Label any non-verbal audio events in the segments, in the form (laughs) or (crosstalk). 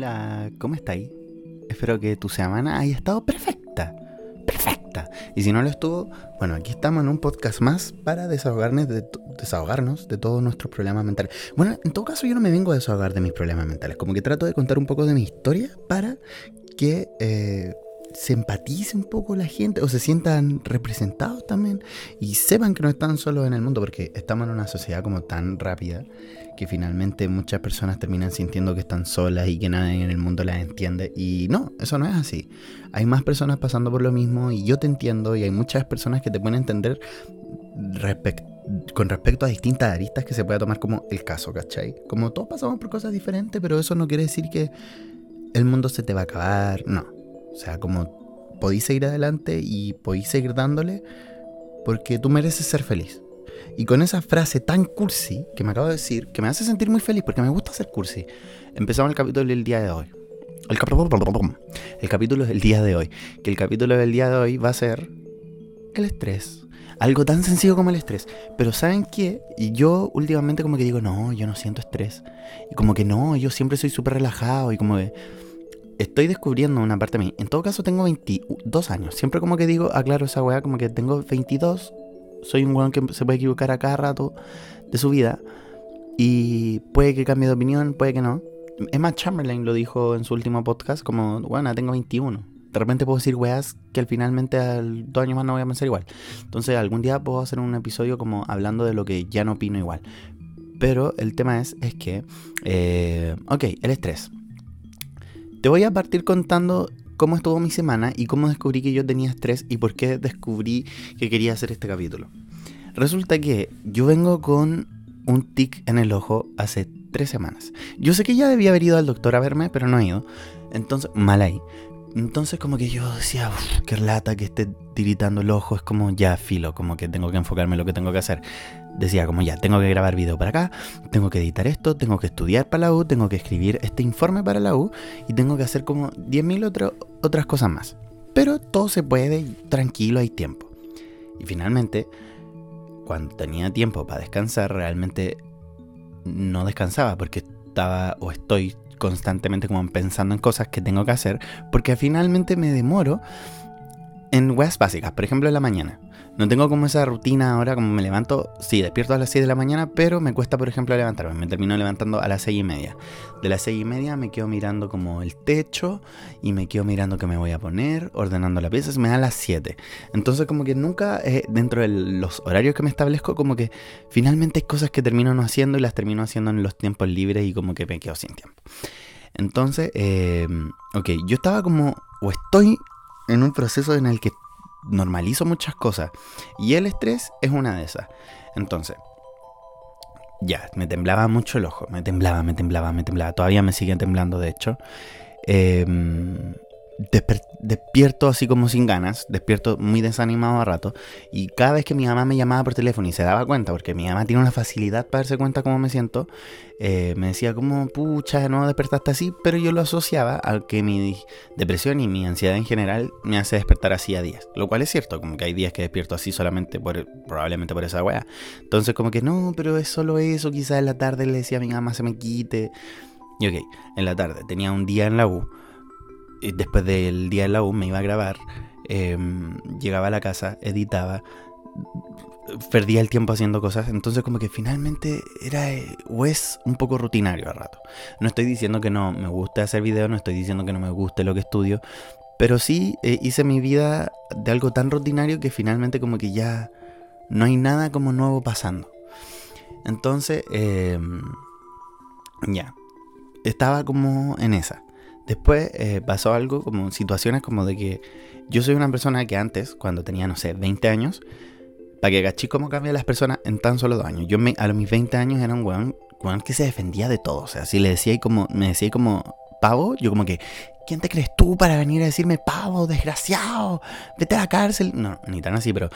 Hola, ¿cómo estáis? Espero que tu semana haya estado perfecta. Perfecta. Y si no lo estuvo, bueno, aquí estamos en un podcast más para desahogarnos de, desahogarnos de todos nuestros problemas mentales. Bueno, en todo caso yo no me vengo a desahogar de mis problemas mentales. Como que trato de contar un poco de mi historia para que eh, se empatice un poco la gente o se sientan representados también y sepan que no están solos en el mundo porque estamos en una sociedad como tan rápida que finalmente muchas personas terminan sintiendo que están solas y que nadie en el mundo las entiende y no, eso no es así. Hay más personas pasando por lo mismo y yo te entiendo y hay muchas personas que te pueden entender con respecto a distintas aristas que se puede tomar como el caso, ¿cachai? Como todos pasamos por cosas diferentes, pero eso no quiere decir que el mundo se te va a acabar, no o sea, como podéis seguir adelante y podéis seguir dándole porque tú mereces ser feliz. Y con esa frase tan cursi que me acabo de decir, que me hace sentir muy feliz porque me gusta ser cursi, empezamos el capítulo del día de hoy. El, el capítulo del día de hoy. Que el capítulo del día de hoy va a ser el estrés. Algo tan sencillo como el estrés. Pero ¿saben qué? Y yo últimamente como que digo, no, yo no siento estrés. Y como que no, yo siempre soy súper relajado y como que estoy descubriendo una parte de mí. En todo caso, tengo 22 años. Siempre como que digo, aclaro esa weá, como que tengo 22. Soy un weón que se puede equivocar a cada rato de su vida. Y puede que cambie de opinión, puede que no. Emma Chamberlain lo dijo en su último podcast, como, bueno, tengo 21. De repente puedo decir weas que al finalmente al dos años más no voy a pensar igual. Entonces algún día puedo hacer un episodio como hablando de lo que ya no opino igual. Pero el tema es, es que, eh, ok, el estrés. Te voy a partir contando cómo estuvo mi semana y cómo descubrí que yo tenía estrés y por qué descubrí que quería hacer este capítulo. Resulta que yo vengo con un tic en el ojo hace tres semanas. Yo sé que ya debía haber ido al doctor a verme, pero no he ido. Entonces, mal ahí. Entonces como que yo decía, qué lata que esté tiritando el ojo, es como ya filo, como que tengo que enfocarme en lo que tengo que hacer. Decía como ya, tengo que grabar video para acá, tengo que editar esto, tengo que estudiar para la U, tengo que escribir este informe para la U y tengo que hacer como 10.000 otras cosas más. Pero todo se puede, tranquilo, hay tiempo. Y finalmente, cuando tenía tiempo para descansar, realmente no descansaba porque estaba o estoy constantemente como pensando en cosas que tengo que hacer, porque finalmente me demoro en webs básicas, por ejemplo en la mañana. No tengo como esa rutina ahora, como me levanto, sí, despierto a las 6 de la mañana, pero me cuesta, por ejemplo, levantarme. Me termino levantando a las 6 y media. De las 6 y media me quedo mirando como el techo y me quedo mirando qué me voy a poner, ordenando las piezas, me da las 7. Entonces como que nunca, eh, dentro de los horarios que me establezco, como que finalmente hay cosas que termino no haciendo y las termino haciendo en los tiempos libres y como que me quedo sin tiempo. Entonces, eh, ok, yo estaba como, o estoy en un proceso en el que normalizo muchas cosas. Y el estrés es una de esas. Entonces, ya, me temblaba mucho el ojo. Me temblaba, me temblaba, me temblaba. Todavía me sigue temblando, de hecho. Eh, despierto así como sin ganas, despierto muy desanimado a rato. Y cada vez que mi mamá me llamaba por teléfono y se daba cuenta, porque mi mamá tiene una facilidad para darse cuenta cómo me siento, eh, me decía como, pucha, no despertaste así, pero yo lo asociaba a que mi depresión y mi ansiedad en general me hace despertar así a días. Lo cual es cierto, como que hay días que despierto así solamente por, probablemente por esa wea. Entonces como que no, pero es solo eso, quizás en la tarde le decía a mi mamá se me quite. Y ok, en la tarde tenía un día en la U después del día de la U me iba a grabar, em, llegaba a la casa, editaba, perdía el tiempo haciendo cosas, entonces como que finalmente era eh, o es un poco rutinario a rato. No estoy diciendo que no me guste hacer videos, no estoy diciendo que no me guste lo que estudio, pero sí eh, hice mi vida de algo tan rutinario que finalmente como que ya no hay nada como nuevo pasando. Entonces, em, ya, estaba como en esa. Después eh, pasó algo como situaciones como de que yo soy una persona que antes, cuando tenía, no sé, 20 años, para que cachí cómo cambian las personas en tan solo dos años. Yo me, a mis 20 años era un weón, que se defendía de todo. O sea, si le decía como, me decía como pavo, yo como que, ¿quién te crees tú para venir a decirme pavo, desgraciado? Vete a la cárcel. No, ni tan así, pero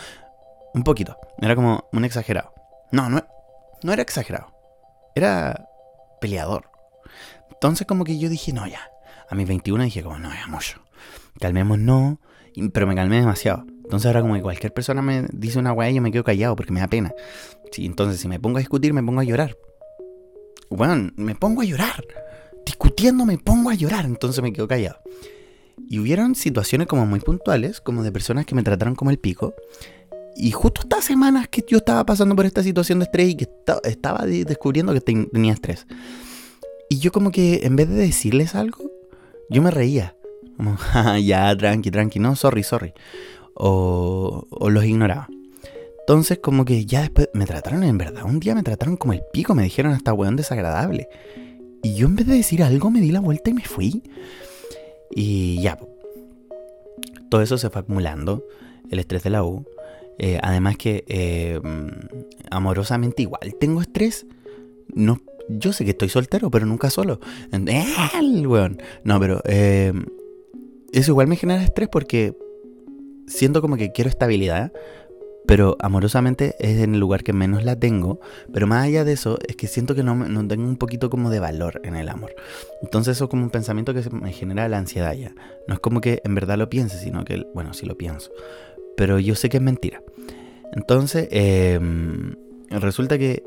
un poquito. Era como un exagerado. No, no, no era exagerado. Era peleador. Entonces como que yo dije, no, ya a mis 21 dije como, no, ya mucho. Calmemos, no. Pero me calmé demasiado. Entonces ahora como que cualquier persona me dice una weá, yo me quedo callado porque me da pena. Sí, entonces si me pongo a discutir, me pongo a llorar. Bueno, me pongo a llorar. Discutiendo me pongo a llorar, entonces me quedo callado. Y hubieron situaciones como muy puntuales, como de personas que me trataron como el pico. Y justo estas semanas que yo estaba pasando por esta situación de estrés y que estaba descubriendo que tenía estrés. Y yo como que en vez de decirles algo, yo me reía. Como, (laughs) ya, tranqui, tranqui, no, sorry, sorry. O, o los ignoraba. Entonces como que ya después me trataron en verdad. Un día me trataron como el pico, me dijeron hasta weón desagradable. Y yo en vez de decir algo me di la vuelta y me fui. Y ya. Todo eso se fue acumulando. El estrés de la U. Eh, además que eh, amorosamente igual tengo estrés. No, yo sé que estoy soltero, pero nunca solo. No, pero eh, eso igual me genera estrés porque siento como que quiero estabilidad, pero amorosamente es en el lugar que menos la tengo. Pero más allá de eso, es que siento que no, no, tengo un poquito como de valor en el amor. Entonces eso es como un pensamiento que me genera la ansiedad ya. No es como que en verdad lo piense, sino que, bueno, sí lo pienso. Pero yo sé que es mentira. Entonces, em, resulta que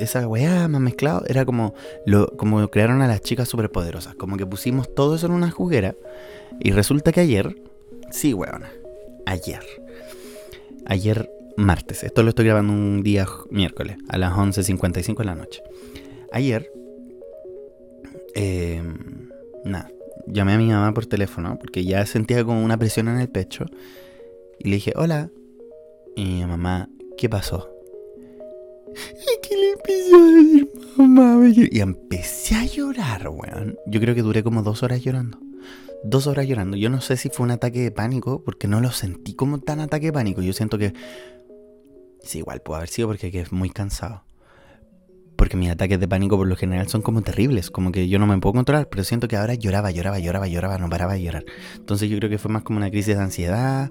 esa weá más mezclado era como, lo, como crearon a las chicas superpoderosas. Como que pusimos todo eso en una juguera. Y resulta que ayer, sí, weón, ayer. Ayer martes. Esto lo estoy grabando un día miércoles, a las 11.55 de la noche. Ayer, eh, nada, llamé a mi mamá por teléfono porque ya sentía como una presión en el pecho. Y le dije, hola. Y mi mamá, ¿qué pasó? ¿Y qué le empecé a decir, mamá? Y empecé a llorar, weón. Yo creo que duré como dos horas llorando dos horas llorando. Yo no sé si fue un ataque de pánico, porque no lo sentí como tan ataque de pánico. Yo siento que Sí, igual puede haber sido porque es muy cansado. Porque mis ataques de pánico por lo general son como terribles, como que yo no me puedo controlar, pero siento que ahora lloraba, lloraba, lloraba, lloraba, no paraba de llorar. Entonces yo creo que fue más como una crisis de ansiedad,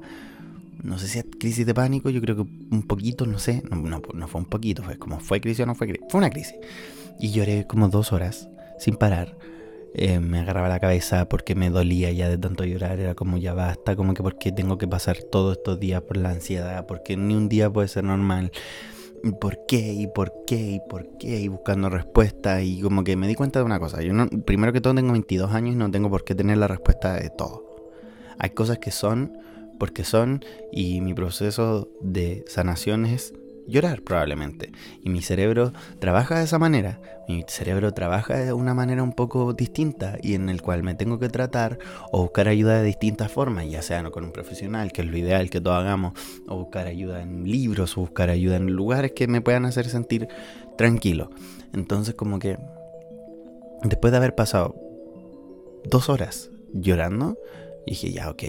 no sé si es crisis de pánico, yo creo que un poquito, no sé, no, no, no fue un poquito, fue como fue crisis o no fue crisis, fue una crisis. Y lloré como dos horas sin parar. Eh, me agarraba la cabeza porque me dolía ya de tanto llorar, era como ya basta, como que porque tengo que pasar todos estos días por la ansiedad, porque ni un día puede ser normal. ¿Por qué? ¿Y por qué? ¿Y por qué? Y buscando respuestas y como que me di cuenta de una cosa, yo no, primero que todo tengo 22 años y no tengo por qué tener la respuesta de todo. Hay cosas que son porque son y mi proceso de sanación es llorar probablemente. Y mi cerebro trabaja de esa manera. Mi cerebro trabaja de una manera un poco distinta y en el cual me tengo que tratar o buscar ayuda de distintas formas, ya sea con un profesional, que es lo ideal que todos hagamos, o buscar ayuda en libros, o buscar ayuda en lugares que me puedan hacer sentir tranquilo. Entonces como que después de haber pasado dos horas llorando, dije ya, ok,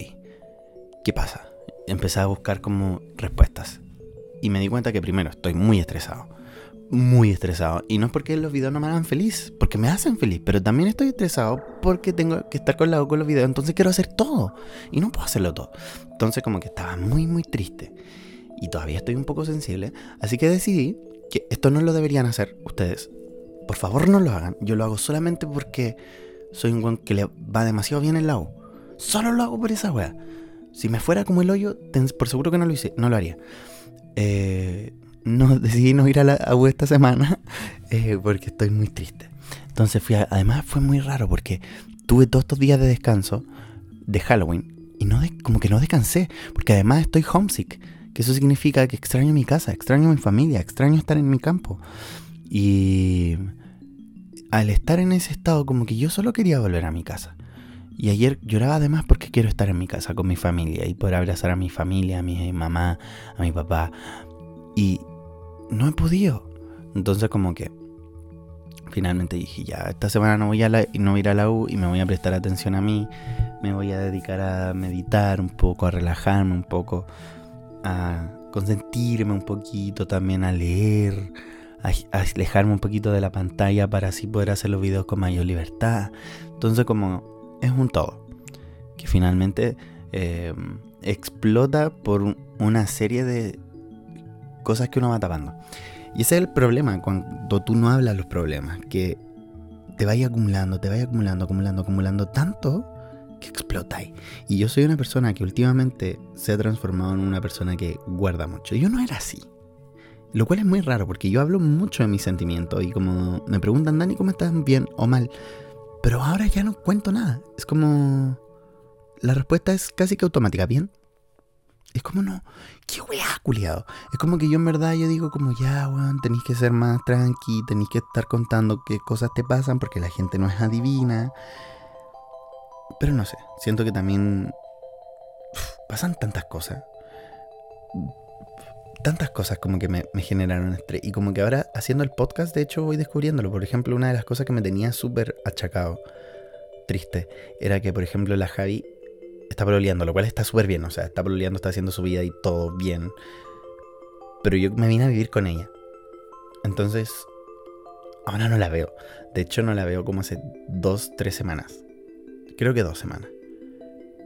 ¿qué pasa? Empecé a buscar como respuestas y me di cuenta que primero estoy muy estresado. Muy estresado. Y no es porque los videos no me hagan feliz, porque me hacen feliz, pero también estoy estresado porque tengo que estar con la con los videos, entonces quiero hacer todo. Y no puedo hacerlo todo. Entonces como que estaba muy, muy triste. Y todavía estoy un poco sensible. Así que decidí que esto no lo deberían hacer ustedes. Por favor no lo hagan. Yo lo hago solamente porque soy un que le va demasiado bien el lago. Solo lo hago por esa wea. Si me fuera como el hoyo, por seguro que no lo hice, no lo haría. Eh, no, (laughs) decidí no ir a la U esta semana (laughs) eh, porque estoy muy triste. Entonces fui además fue muy raro porque tuve todos estos días de descanso de Halloween y no como que no descansé porque además estoy homesick, que eso significa que extraño mi casa, extraño mi familia, extraño estar en mi campo. Y al estar en ese estado como que yo solo quería volver a mi casa. Y ayer lloraba además porque quiero estar en mi casa con mi familia y poder abrazar a mi familia, a mi mamá, a mi papá. Y no he podido. Entonces como que finalmente dije, ya, esta semana no voy a, la, no ir a la U y me voy a prestar atención a mí. Me voy a dedicar a meditar un poco, a relajarme un poco, a consentirme un poquito, también a leer, a, alejarme un poquito de la pantalla para así poder hacer los videos con mayor libertad. Entonces como es un todo, que finalmente eh, explota por una serie de cosas que uno va tapando. Y ese es el problema cuando tú no hablas los problemas, que te vaya acumulando, te vaya acumulando, acumulando, acumulando tanto que explotáis. Y yo soy una persona que últimamente se ha transformado en una persona que guarda mucho. Yo no era así. Lo cual es muy raro porque yo hablo mucho de mis sentimientos y como me preguntan, Dani, ¿cómo estás? ¿Bien o mal? Pero ahora ya no cuento nada. Es como... La respuesta es casi que automática, ¿bien? Es como no, qué weá, culiado. Es como que yo en verdad yo digo como ya, weón, tenéis que ser más tranqui, tenéis que estar contando qué cosas te pasan porque la gente no es adivina. Pero no sé, siento que también pasan tantas cosas. Tantas cosas como que me, generaron estrés. Y como que ahora haciendo el podcast, de hecho, voy descubriéndolo. Por ejemplo, una de las cosas que me tenía súper achacado, triste, era que, por ejemplo, la Javi está pololeando, lo cual está súper bien. O sea, está pololeando, está haciendo su vida y todo bien. Pero yo me vine a vivir con ella. Entonces, ahora no la veo. De hecho, no la veo como hace dos, tres semanas. Creo que dos semanas.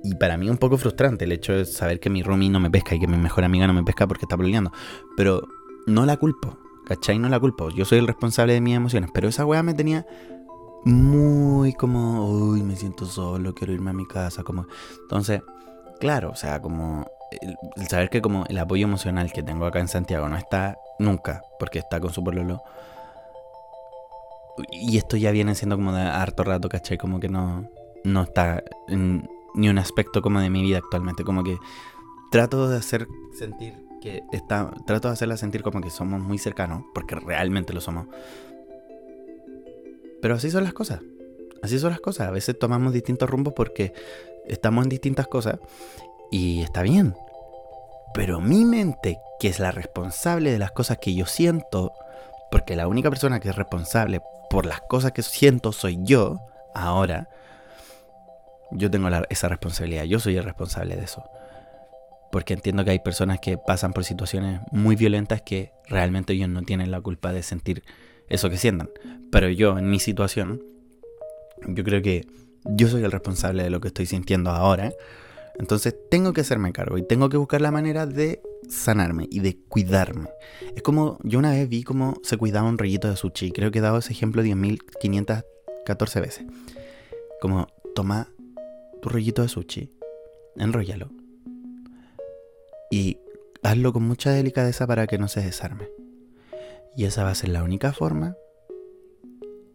Y para mí un poco frustrante el hecho de saber que mi roomie no me pesca y que mi mejor amiga no me pesca porque está pololeando. Pero no la culpo, ¿cachai? No la culpo. Yo soy el responsable de mis emociones. Pero esa weá me tenía muy como, uy, me siento solo, quiero irme a mi casa, como... Entonces, claro, o sea, como el, saber que como el apoyo emocional que tengo acá en Santiago no está nunca, porque está con su pololo. Y esto ya viene siendo como de harto rato, ¿cachai? Como que no, no está en ni un aspecto como de mi vida actualmente, como que trato de hacer sentir que está, trato de hacerla sentir como que somos muy cercanos, porque realmente lo somos, pero así son las cosas. Así son las cosas. A veces tomamos distintos rumbos porque estamos en distintas cosas y está bien. Pero mi mente, que es la responsable de las cosas que yo siento, porque la única persona que es responsable por las cosas que siento soy yo, ahora, yo tengo esa responsabilidad. Yo soy el responsable de eso. Porque entiendo que hay personas que pasan por situaciones muy violentas que realmente ellos no tienen la culpa de sentir eso que sientan. Pero yo, en mi situación, yo creo que yo soy el responsable de lo que estoy sintiendo ahora. Entonces tengo que hacerme cargo y tengo que buscar la manera de sanarme y de cuidarme. Es como, yo una vez vi cómo se cuidaba un rollito de sushi. Creo que he dado ese ejemplo 10.514 veces. Como, toma tu rollito de sushi, enróllalo. Y hazlo con mucha delicadeza para que no se desarme. Y esa va a ser la única forma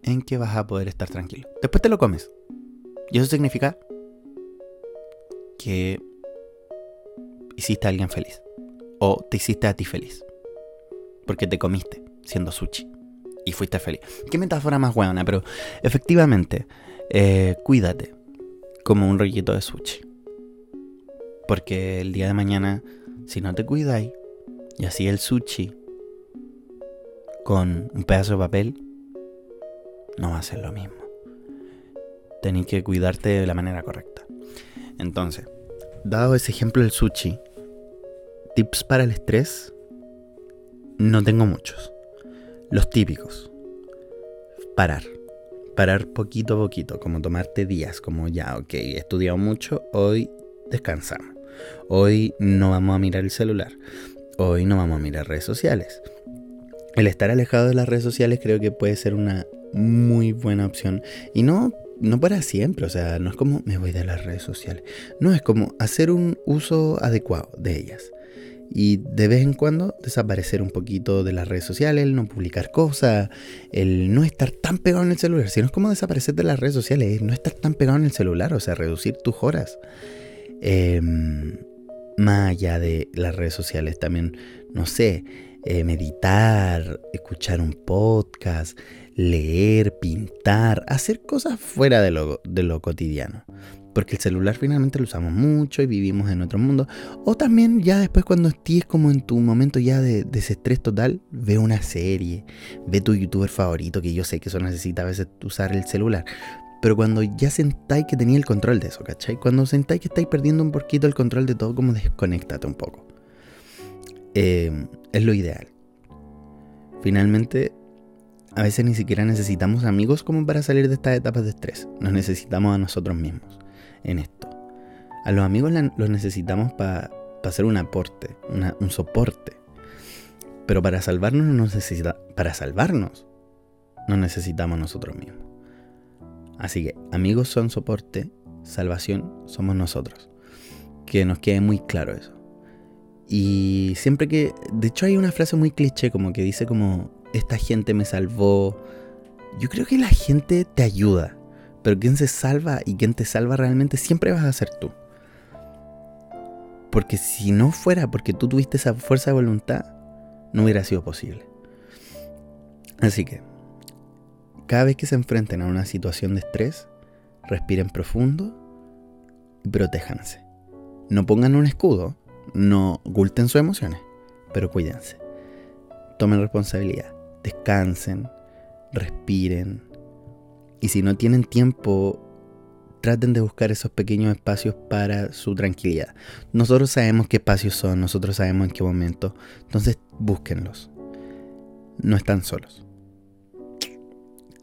en que vas a poder estar tranquilo. Después te lo comes. Y eso significa que hiciste a alguien feliz. O te hiciste a ti feliz. Porque te comiste siendo sushi. Y fuiste feliz. Qué metáfora más buena, pero efectivamente, eh, cuídate como un rollito de sushi. Porque el día de mañana, si no te cuidáis, y así el sushi con un pedazo de papel, no va a ser lo mismo. Tenéis que cuidarte de la manera correcta. Entonces, dado ese ejemplo del sushi, tips para el estrés, no tengo muchos. Los típicos. Parar. Parar poquito a poquito, como tomarte días, como ya, ok, he estudiado mucho, hoy descansamos. Hoy no vamos a mirar el celular. Hoy no vamos a mirar redes sociales el estar alejado de las redes sociales creo que puede ser una muy buena opción. Y no, no para siempre, o sea, no es como me voy de las redes sociales. No, es como hacer un uso adecuado de ellas. Y de vez en cuando desaparecer un poquito de las redes sociales, el no publicar cosas, el no estar tan pegado en el celular. Si no es como desaparecer de las redes sociales, no estar tan pegado en el celular, o sea, reducir tus horas. Em, más allá de las redes sociales, también, no sé, eh, meditar, escuchar un podcast, leer, pintar, hacer cosas fuera de lo, de lo cotidiano. Porque el celular finalmente lo usamos mucho y vivimos en otro mundo. O también ya después cuando estés como en tu momento ya de desestrés total, ve una serie, ve tu youtuber favorito, que yo sé que eso necesita a veces usar el celular. Pero cuando ya sentáis que tenía el control de eso, ¿cachai? Cuando sentáis que estáis perdiendo un poquito el control de todo, como desconectate un poco. Eh, es lo ideal. Finalmente, a veces ni siquiera necesitamos amigos como para salir de estas etapas de estrés. Nos necesitamos a nosotros mismos en esto. A los amigos los necesitamos para hacer un aporte, un soporte. Pero para salvarnos no necesita, para salvarnos no necesitamos nosotros mismos. Así que amigos son soporte, salvación somos nosotros. Que nos quede muy claro eso. Y siempre que, de hecho hay una frase muy cliché como que dice como, esta gente me salvó. Yo creo que la gente te ayuda, Pero quien se salva y quien te salva realmente siempre vas a ser tú. Porque si no fuera porque tú tuviste esa fuerza de voluntad, no hubiera sido posible. Así que, cada vez que se enfrenten a una situación de estrés, respiren profundo y protéjanse. No pongan un escudo, no oculten sus emociones, pero cuídense. Tomen responsabilidad, descansen, respiren. Y si no tienen tiempo, traten de buscar esos pequeños espacios para su tranquilidad. Nosotros sabemos qué espacios son, nosotros sabemos en qué momento, entonces búsquenlos. No están solos.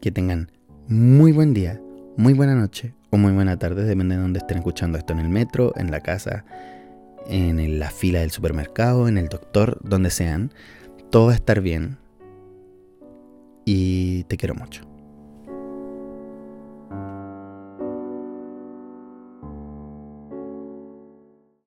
Que tengan muy buen día, muy buena noche o muy buena tarde, depende de dónde estén escuchando esto, en el metro, en la casa, en la fila del supermercado, en el doctor, donde sean. Todo va a estar bien. Y te quiero mucho.